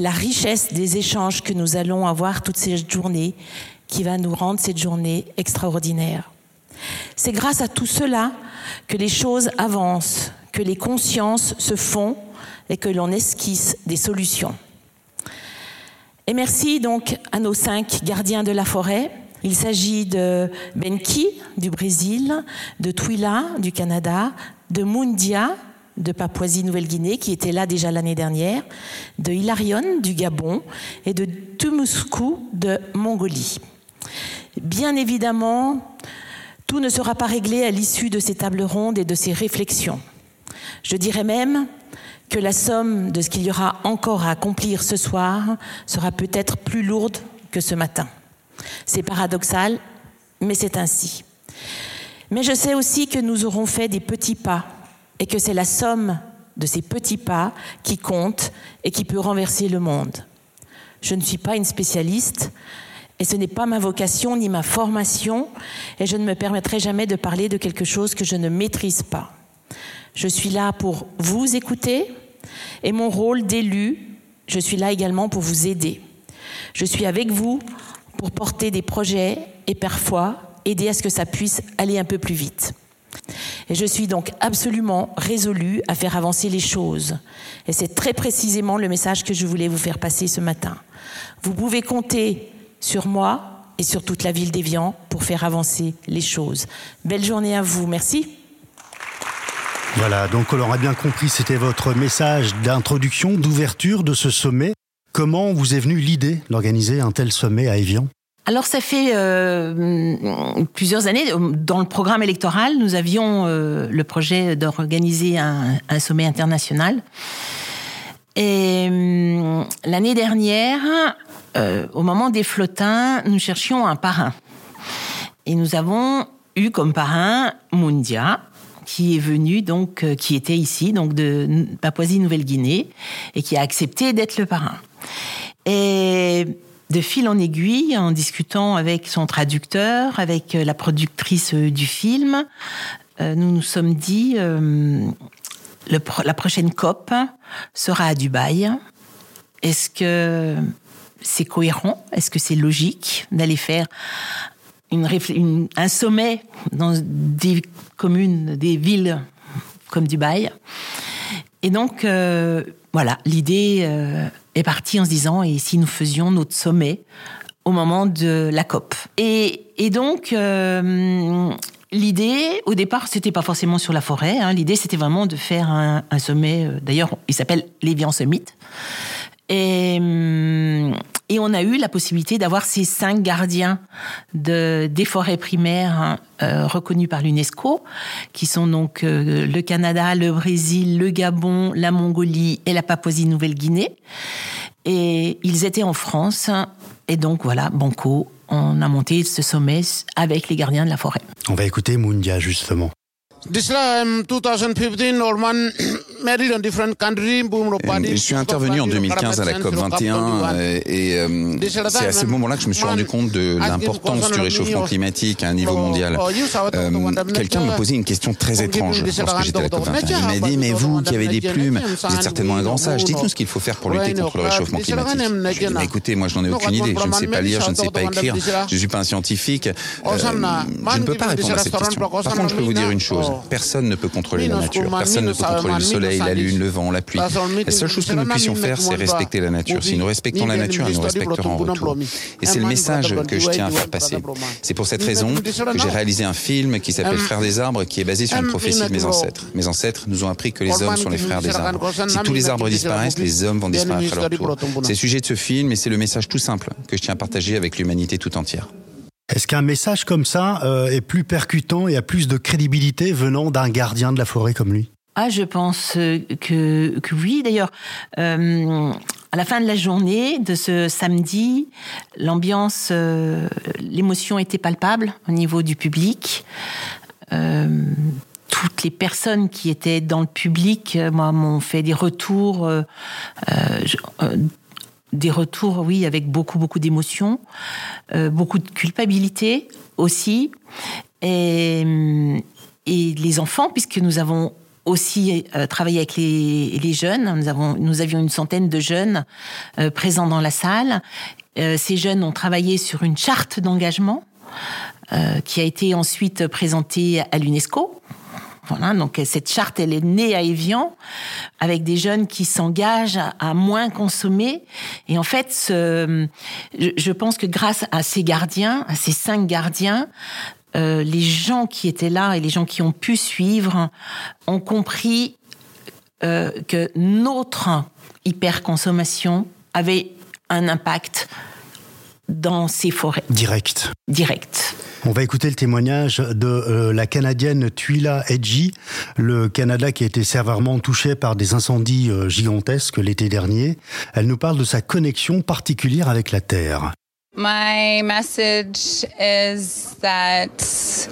S4: la richesse des échanges que nous allons avoir toutes ces journées qui va nous rendre cette journée extraordinaire. C'est grâce à tout cela que les choses avancent, que les consciences se font et que l'on esquisse des solutions. Et merci donc à nos cinq gardiens de la forêt. Il s'agit de Benki du Brésil, de Twila du Canada, de Mundia de Papouasie-Nouvelle-Guinée, qui était là déjà l'année dernière, de Hilarion du Gabon et de Tumusku de Mongolie. Bien évidemment, tout ne sera pas réglé à l'issue de ces tables rondes et de ces réflexions. Je dirais même que la somme de ce qu'il y aura encore à accomplir ce soir sera peut-être plus lourde que ce matin. C'est paradoxal, mais c'est ainsi. Mais je sais aussi que nous aurons fait des petits pas et que c'est la somme de ces petits pas qui compte et qui peut renverser le monde. Je ne suis pas une spécialiste et ce n'est pas ma vocation ni ma formation et je ne me permettrai jamais de parler de quelque chose que je ne maîtrise pas. Je suis là pour vous écouter et mon rôle d'élu, je suis là également pour vous aider. Je suis avec vous pour porter des projets et parfois aider à ce que ça puisse aller un peu plus vite. Et je suis donc absolument résolue à faire avancer les choses. Et c'est très précisément le message que je voulais vous faire passer ce matin. Vous pouvez compter sur moi et sur toute la ville d'Evian pour faire avancer les choses. Belle journée à vous. Merci.
S2: Voilà, donc on l'aura bien compris, c'était votre message d'introduction, d'ouverture de ce sommet. Comment vous est venue l'idée d'organiser un tel sommet à Evian
S3: alors ça fait euh, plusieurs années, dans le programme électoral, nous avions euh, le projet d'organiser un, sommet international. Et euh, l'année dernière, au moment des flottins, nous cherchions un parrain. Et nous avons eu comme parrain Mundia, qui est venu donc, qui était ici, donc de Papouasie-Nouvelle-Guinée, et qui a accepté d'être le parrain. Et de fil en aiguille, en discutant avec son traducteur, avec euh, la productrice euh, du film, euh, nous nous sommes dit, la prochaine COP sera à Dubaï. Est-ce que c'est cohérent? Est-ce que c'est logique d'aller faire un sommet dans des communes, des villes comme Dubaï? Et donc, voilà, l'idée est parti en se disant et si nous faisions notre sommet au moment de la COP? Et, et donc, euh, l'idée, au départ, c'était pas forcément sur la forêt. Hein. L'idée, c'était vraiment de faire un, un sommet. Euh, d'ailleurs, il s'appelle l'Evian Summit. Et, hum, et, on a eu la possibilité d'avoir ces cinq gardiens de, des forêts primaires hein, euh, reconnus par l'UNESCO, qui sont donc euh, le Canada, le Brésil, le Gabon, la Mongolie et la Papouasie-Nouvelle-Guinée. Et ils étaient en France. Et donc voilà, Banco, on a monté ce sommet avec les gardiens de la forêt.
S2: On va écouter Mundia justement. [COUGHS]
S5: Je suis intervenu en 2015 à la COP 21 et euh, c'est à ce moment-là que je me suis rendu compte de l'importance du réchauffement climatique à un niveau mondial. Euh, quelqu'un m'a posé une question très étrange lorsque j'étais à la COP 21. Il m'a dit mais vous qui avez des plumes, vous êtes certainement un grand sage. Dites-nous ce qu'il faut faire pour lutter contre le réchauffement climatique. Je lui ai dit mais écoutez moi je n'en ai aucune idée. Je ne sais pas lire, je ne sais pas écrire, je ne suis pas un scientifique. Euh, je ne peux pas répondre à cette question. Par contre je peux vous dire une chose. Personne ne peut contrôler la nature. Personne ne peut contrôler le soleil, la lune, le vent, la pluie. La seule chose que nous puissions faire, c'est respecter la nature. Si nous respectons la nature, elle nous respectera en retour. Et c'est le message que je tiens à faire passer. C'est pour cette raison que j'ai réalisé un film qui s'appelle Frères des arbres, qui est basé sur une prophétie de mes ancêtres. Mes ancêtres nous ont appris que les hommes sont les frères des arbres. Si tous les arbres disparaissent, les hommes vont disparaître à leur tour. C'est le sujet de ce film et c'est le message tout simple que je tiens à partager avec l'humanité tout entière.
S2: Est-ce qu'un message comme ça euh, est plus percutant et a plus de crédibilité venant d'un gardien de la forêt comme lui?
S3: Ah, je pense euh, que, oui. D'ailleurs, euh, à la fin de la journée de ce samedi, l'ambiance, l'émotion était palpable au niveau du public. toutes les personnes qui étaient dans le public, moi, m'ont fait des retours des retours, oui, avec beaucoup, beaucoup d'émotions, euh, beaucoup de culpabilité aussi. Et, et, les enfants, puisque nous avons aussi euh, travaillé avec les, les, jeunes, nous, avons, nous avions une centaine de jeunes euh, présents dans la salle. ces jeunes ont travaillé sur une charte d'engagement qui a été ensuite présentée à l'UNESCO voilà, donc cette charte, elle est née à Evian avec des jeunes qui s'engagent à, moins consommer. Et en fait, ce, je, pense que grâce à ces gardiens, à ces cinq gardiens, euh, les gens qui étaient là et les gens qui ont pu suivre ont compris euh, que notre hyperconsommation avait un impact dans ces forêts.
S2: Direct.
S3: Direct.
S2: On va écouter le témoignage de euh, la Canadienne Tuila Edji, le Canada qui a été sévèrement touché par des incendies euh, gigantesques l'été dernier. Elle nous parle de sa connexion particulière avec la Terre.
S6: My message is that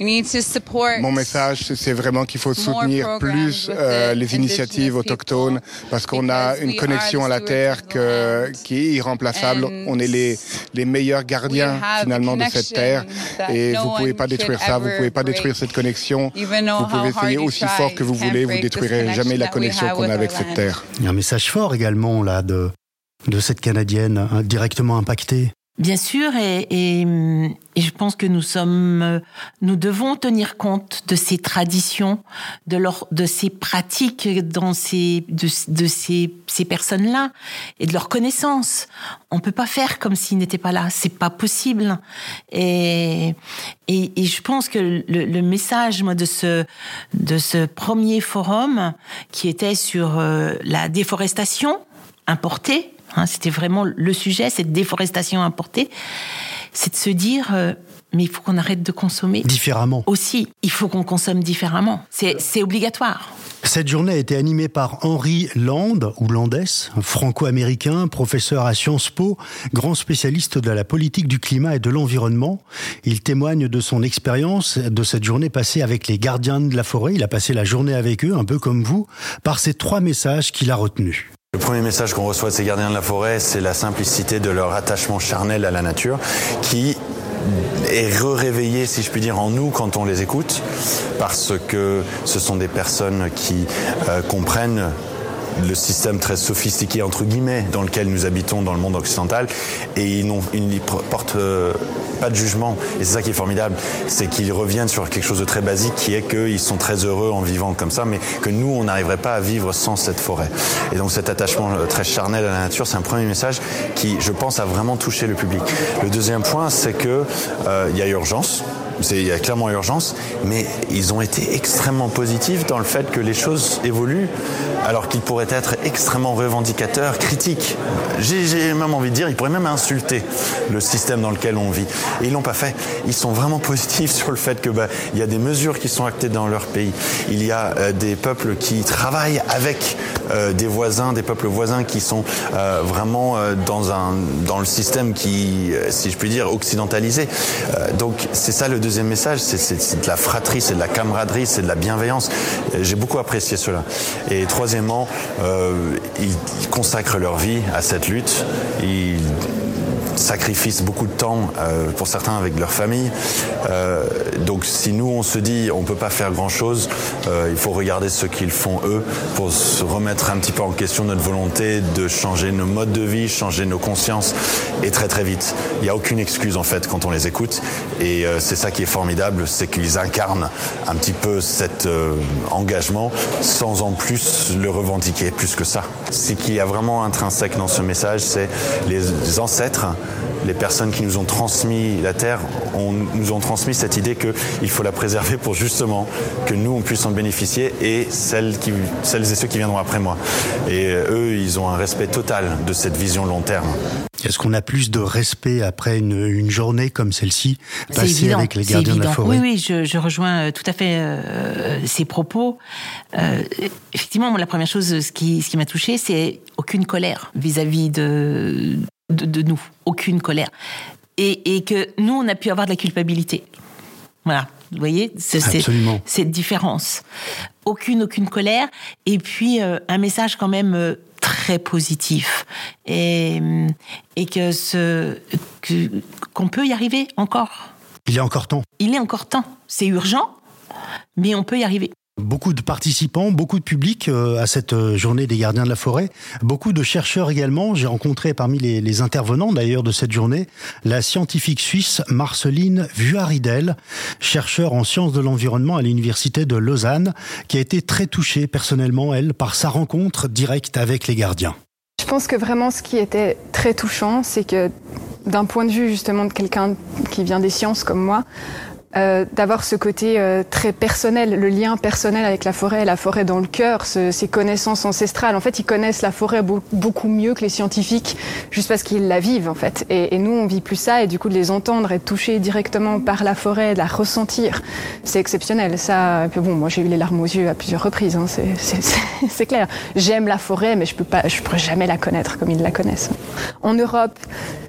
S6: we need to support
S7: Mon message, c'est vraiment qu'il faut soutenir plus euh, les initiatives autochtones parce qu'on a une connexion à la terre que, qui est irremplaçable. On est les, les meilleurs gardiens finalement de cette terre et vous pouvez pas détruire ça, vous pouvez pas détruire cette connexion. Vous pouvez essayer aussi fort que vous voulez, vous détruirez jamais la connexion qu'on a avec cette terre.
S2: Il y a un message fort également là de de cette Canadienne hein, directement impactée
S3: Bien sûr, et, je pense que nous sommes, nous devons tenir compte de ces traditions, de leur, de ces pratiques dans ces, de, de ces, ces personnes-là et de leurs connaissances. On peut pas faire comme s'ils n'étaient pas là, c'est pas possible. Et, et, et, je pense que le, le, message moi de ce de ce premier forum qui était sur euh, la déforestation importée Hein, c'était vraiment le sujet, cette déforestation importée. C'est de se dire, euh, mais il faut qu'on arrête de consommer.
S2: Différemment.
S3: Aussi, il faut qu'on consomme différemment. C'est obligatoire.
S2: Cette journée a été animée par Henri Land, ou Landes, franco-américain, professeur à Sciences Po, grand spécialiste de la politique du climat et de l'environnement. Il témoigne de son expérience de cette journée passée avec les gardiens de la forêt. Il a passé la journée avec eux, un peu comme vous, par ces trois messages qu'il a retenus.
S8: Le premier message qu'on reçoit de ces gardiens de la forêt, c'est la simplicité de leur attachement charnel à la nature, qui est réveillé, si je puis dire, en nous quand on les écoute, parce que ce sont des personnes qui euh, comprennent le système très sophistiqué entre guillemets dans lequel nous habitons dans le monde occidental. Et ils n'y portent euh, pas de jugement. Et c'est ça qui est formidable. C'est qu'ils reviennent sur quelque chose de très basique qui est qu'ils sont très heureux en vivant comme ça mais que nous on n'arriverait pas à vivre sans cette forêt. Et donc cet attachement euh, très charnel à la nature c'est un premier message qui je pense a vraiment touché le public. Le deuxième point c'est que euh, il y a urgence il y a clairement urgence, mais ils ont été extrêmement positifs dans le fait que les choses évoluent, alors qu'ils pourraient être extrêmement revendicateurs, critiques. J'ai même envie de dire, ils pourraient même insulter le système dans lequel on vit. Et ils l'ont pas fait. Ils sont vraiment positifs [LAUGHS] sur le fait que bah, il y a des mesures qui sont actées dans leur pays. Il y a euh, des peuples qui travaillent avec euh, des voisins, des peuples voisins qui sont euh, vraiment dans un dans le système qui, si je puis dire, occidentalisé. donc c'est ça le deuxième message, c'est de la fratrie, c'est de la camaraderie, c'est de la bienveillance. J'ai beaucoup apprécié cela. Et troisièmement, euh, ils consacrent leur vie à cette lutte. Sacrifient beaucoup de temps euh, pour certains avec leur famille. Euh, donc si nous on se dit on peut pas faire grand chose, euh, il faut regarder ce qu'ils font eux pour se remettre un petit peu en question notre volonté de changer nos modes de vie, changer nos consciences et très très vite. Il n'y a aucune excuse en fait quand on les écoute et c'est ça qui est formidable, c'est qu'ils incarnent un petit peu cet engagement sans en plus le revendiquer plus que ça. Ce qui a vraiment intrinsèque dans ce message, c'est les ancêtres les personnes qui nous ont transmis la terre nous ont transmis cette idée qu'il faut la préserver pour justement que nous on puisse en bénéficier et celles, qui, celles et ceux qui viendront après moi. Et euh, eux, ils ont un respect total de cette vision long terme.
S2: Est-ce qu'on a plus de respect après une, journée comme celle-ci, passée avec les gardiens de la forêt
S3: Oui, oui, je, rejoins euh, tout à fait euh, ces propos. effectivement, la première chose, ce qui, ce qui m'a touché, c'est aucune colère vis-à-vis de, de, nous, aucune colère. Et, que nous, on a pu avoir de la culpabilité. Voilà, vous voyez, c'est cette différence. Aucune, aucune colère. Et puis, euh, un message quand même euh, très positif. Et, et que ce, qu'on peut y arriver encore.
S2: Il est encore temps.
S3: Il est encore temps. C'est urgent, mais on peut y arriver.
S2: Beaucoup de participants, beaucoup de public euh, à cette euh, journée des gardiens de la forêt, beaucoup de chercheurs également. J'ai rencontré parmi les, intervenants d'ailleurs de cette journée la scientifique suisse Marceline Vuaridel, chercheure en sciences de l'environnement à l'université de Lausanne, qui a été très touchée personnellement, elle, par sa rencontre directe avec les gardiens.
S9: Je pense que vraiment ce qui était très touchant, c'est que d'un point de vue justement de quelqu'un qui vient des sciences comme moi, euh, d'avoir ce côté euh, très personnel, le lien personnel avec la forêt, la forêt dans le cœur, ce, ces connaissances ancestrales. En fait, ils connaissent la forêt beaucoup mieux que les scientifiques, juste parce qu'ils la vivent en fait. Et, et, nous, on vit plus ça, et du coup, de les entendre, être touchés directement par la forêt, de la ressentir, c'est exceptionnel. Ça, bon, moi, j'ai eu les larmes aux yeux à plusieurs reprises. Hein, c'est clair. J'aime la forêt, mais je peux pas, je pourrais jamais la connaître comme ils la connaissent. En Europe,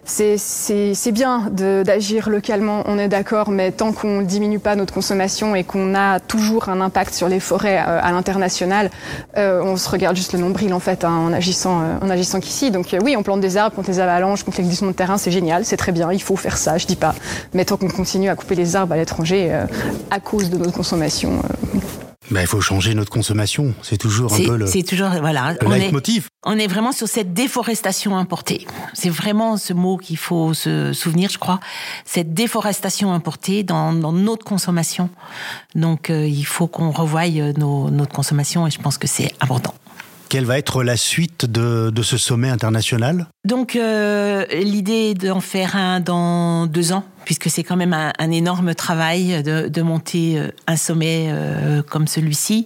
S9: c'est bien d'agir localement, on est d'accord, mais tant qu'on ne diminue pas notre consommation et qu'on a toujours un impact sur les forêts euh, à l'international, euh, on se regarde juste le nombril en fait hein, en agissant, euh, en agissant qu'ici. Donc oui, on plante des arbres contre les avalanches, contre les glissements de terrain, c'est génial, c'est très bien, il faut faire ça, je dis pas. Mais tant qu'on continue à couper les arbres à l'étranger à cause de notre consommation,
S2: ben, il faut changer notre consommation. C'est toujours un peu le.
S3: C'est toujours voilà.
S2: Le on leitmotiv.
S3: Est, on est vraiment sur cette déforestation importée. C'est vraiment ce mot qu'il faut se souvenir, je crois. Cette déforestation importée dans, dans notre consommation. Donc, euh, il faut qu'on revoie nos, notre consommation et je pense que c'est important.
S2: Quelle va être la suite de, ce sommet international?
S3: Donc, euh, l'idée d'en faire un dans deux ans, puisque c'est quand même un, énorme travail de, monter euh, un sommet euh, comme celui-ci.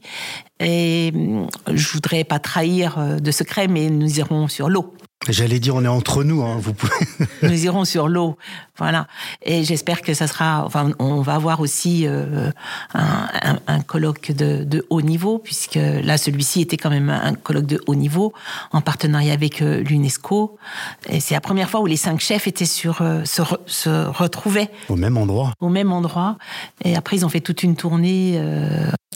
S3: Et je voudrais pas trahir de secret, mais nous irons sur l'eau.
S2: J'allais dire, on est entre nous, hein, vous pouvez. [LAUGHS]
S3: nous irons sur l'eau, voilà. Et j'espère que ça sera. Enfin, on va avoir aussi euh, un, un, un, colloque de, de, haut niveau, puisque là, celui-ci était quand même un colloque de haut niveau en partenariat avec euh, l'UNESCO. Et c'est la première fois où les cinq chefs étaient sur euh, se, re, se, retrouvaient
S2: au même endroit.
S3: Au même endroit. Et après, ils ont fait toute une tournée.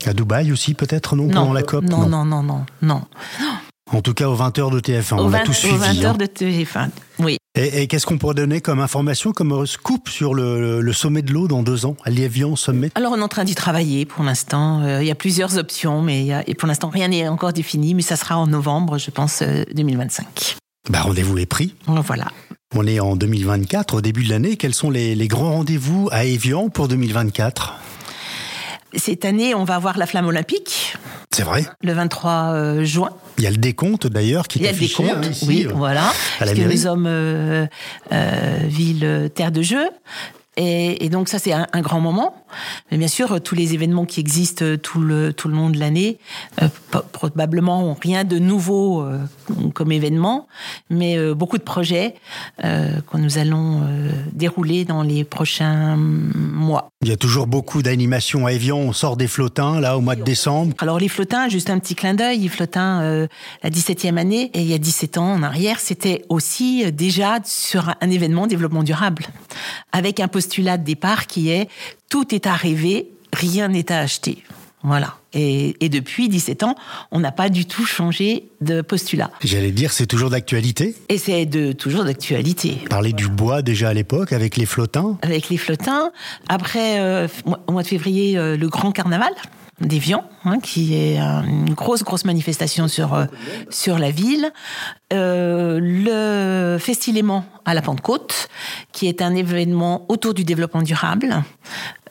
S2: À Dubaï aussi, peut-être, non,
S3: non,
S2: pendant la COP
S3: Non, non, non, non, non. non.
S2: En tout cas, aux 20h de TF1,
S3: au
S2: on
S3: 20,
S2: a tous suivi.
S3: Aux 20h
S2: hein.
S3: de TF1, oui.
S2: Et, et qu'est-ce qu'on pourrait donner comme information, comme scoop sur le, le sommet de l'eau dans deux ans, à Liévian Sommet?
S3: Alors, on est en train d'y travailler pour l'instant. Euh, il y a plusieurs options, mais y a, et pour l'instant, rien n'est encore défini, mais ça sera en novembre, je pense, euh, 2025.
S2: Bah, rendez-vous est pris.
S3: Voilà.
S2: On est en 2024, au début de l'année. Quels sont les, les grands rendez-vous à Évian pour 2024
S3: cette année, on va avoir la flamme olympique.
S2: C'est vrai.
S3: Le 23 euh, juin.
S2: Il y a le décompte d'ailleurs qui est affiché.
S3: Il y a le décompte,
S2: hein, ici,
S3: oui,
S2: euh,
S3: voilà. Parce que nous sommes euh, euh, ville terre de jeu. Et, et, donc ça c'est un, un, grand moment. Mais bien sûr, tous les événements qui existent tout le tout le long de l'année euh, probablement ont rien de nouveau euh, comme événement, mais euh, beaucoup de projets que nous allons dérouler dans les prochains mois.
S2: Il y a toujours beaucoup d'animations à Evian. On sort des flottins là au mois de décembre.
S3: Alors les flottins, juste un petit clin d'œil, les flottins la 17e année et il y a 17 ans en arrière, c'était aussi déjà sur un événement développement durable avec un postulat de départ qui est tout est à rêver, rien n'est à acheter. Voilà. Et, et, depuis 17 ans, on n'a pas du tout changé de postulat.
S2: J'allais dire, c'est toujours d'actualité?
S3: Et c'est de toujours d'actualité.
S2: Parler du bois déjà à l'époque avec les flottins?
S3: Avec les flottins. Après, euh, au mois de février, euh, le grand carnaval d'Évian, hein, qui est une grosse grosse manifestation sur euh, sur la ville. Euh, le Festilément à la Pentecôte, qui est un événement autour du développement durable,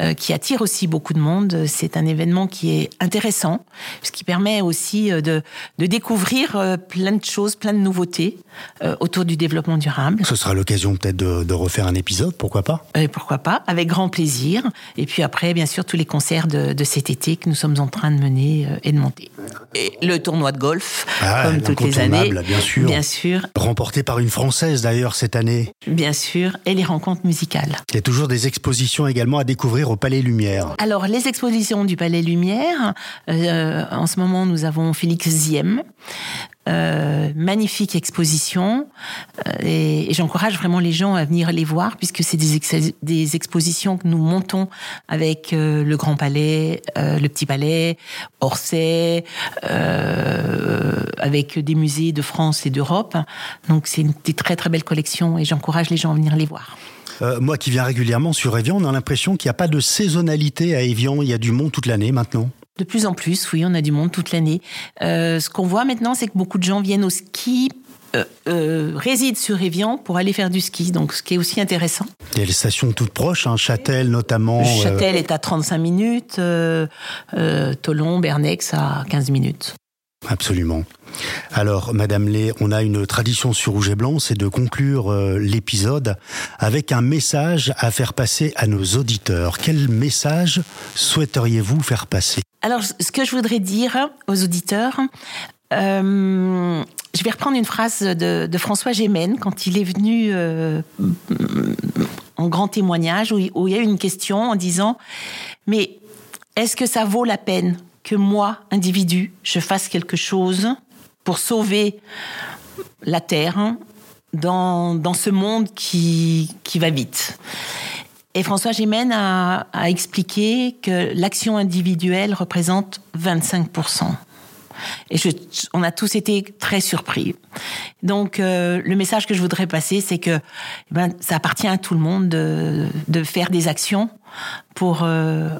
S3: euh, qui attire aussi beaucoup de monde. C'est un événement qui est intéressant, ce qui permet aussi de, de découvrir plein de choses, plein de nouveautés euh, autour du développement durable.
S2: Ce sera l'occasion peut-être de, de, refaire un épisode, pourquoi pas?
S3: Et Pourquoi pas, avec grand plaisir. Et puis après, bien sûr, tous les concerts de, de cet été que nous sommes en train de mener euh, et de monter. Et le tournoi de golf,
S2: ah,
S3: comme toutes les années.
S2: Bien sûr.
S3: Bien sûr.
S2: Remporté par une Française d'ailleurs cette année.
S3: Bien sûr. Et les rencontres musicales.
S2: Il y a toujours des expositions également à découvrir au Palais Lumière.
S3: Alors, les expositions du Palais Lumière, euh, en ce moment, nous avons Félix Ziem. Euh, magnifique exposition euh, et, j'encourage vraiment les gens à venir les voir puisque c'est des, ex des expositions que nous montons avec euh, le Grand Palais, le Petit Palais, Orsay, avec des musées de France et d'Europe. Donc c'est une des très très belles collections et j'encourage les gens à venir les voir.
S2: Moi qui viens régulièrement sur Evian, on a l'impression qu'il n'y a pas de saisonnalité à Evian. Il y a du monde toute l'année maintenant.
S3: De plus en plus, oui, on a du monde toute l'année. Euh, ce qu'on voit maintenant, c'est que beaucoup de gens viennent au ski. Euh, euh, résident sur Evian pour aller faire du ski, donc ce qui est aussi intéressant.
S2: Il y a les stations toutes proches, hein, Châtel notamment.
S3: Châtel est à 35 minutes, Toulon, Bernex à 15 minutes.
S2: Absolument. Alors, Madame Lé, on a une tradition sur Rouge et Blanc, c'est de conclure euh, l'épisode avec un message à faire passer à nos auditeurs. Quel message souhaiteriez-vous faire passer?
S3: Alors, ce que je voudrais dire aux auditeurs, euh, je vais reprendre une phrase de, François Gémen quand il est venu euh, en grand témoignage où, où il y a eu une question en disant Mais est-ce que ça vaut la peine? Que moi, individu, je fasse quelque chose pour sauver la Terre dans, dans ce monde qui, qui va vite. Et François Gémen a, expliqué que l'action individuelle représente 25%. Et on a tous été très surpris. Donc, euh, le message que je voudrais passer, c'est que eh ben, ça appartient à tout le monde de, de faire des actions pour euh,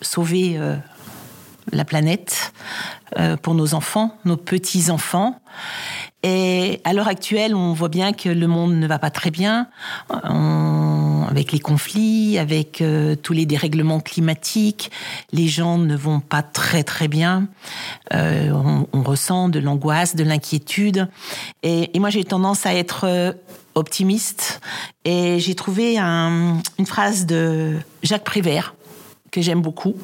S3: sauver euh, la planète, euh, pour nos enfants, nos petits-enfants. Et à l'heure actuelle, on voit bien que le monde ne va pas très bien, avec les conflits, avec euh, tous les dérèglements climatiques, les gens ne vont pas très très bien. Euh, on, ressent de l'angoisse, de l'inquiétude. Et, moi, j'ai tendance à être optimiste. Et j'ai trouvé une phrase de Jacques Prévert que j'aime beaucoup.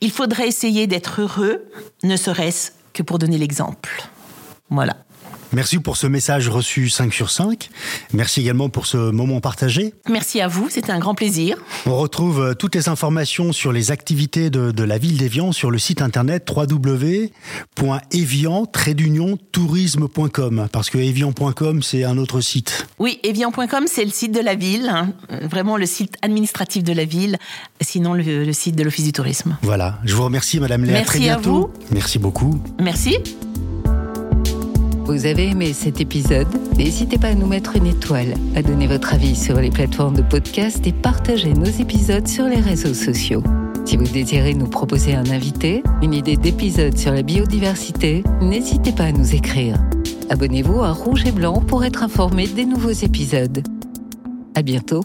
S3: Il faudrait essayer d'être heureux, ne serait-ce que pour donner l'exemple. Voilà.
S2: Merci pour ce message reçu 5 sur 5. Merci également pour ce moment partagé.
S3: Merci à vous, c'était un grand plaisir.
S2: On retrouve euh, toutes les informations sur les activités de, la ville d'Evian sur le site internet www.evian-tourisme.com parce que evian.com c'est un autre site.
S3: Oui, evian.com c'est le site de la ville, hein. vraiment le site administratif de la ville, sinon le, site de l'Office du tourisme.
S2: Voilà, je vous remercie Madame Léa,
S3: Merci
S2: très bientôt.
S3: À vous.
S2: Merci beaucoup.
S3: Merci.
S1: Vous avez aimé cet épisode N'hésitez pas à nous mettre une étoile, à donner votre avis sur les plateformes de podcast et partager nos épisodes sur les réseaux sociaux. Si vous désirez nous proposer un invité, une idée d'épisode sur la biodiversité, n'hésitez pas à nous écrire. Abonnez-vous à Rouge et Blanc pour être informé des nouveaux épisodes. À bientôt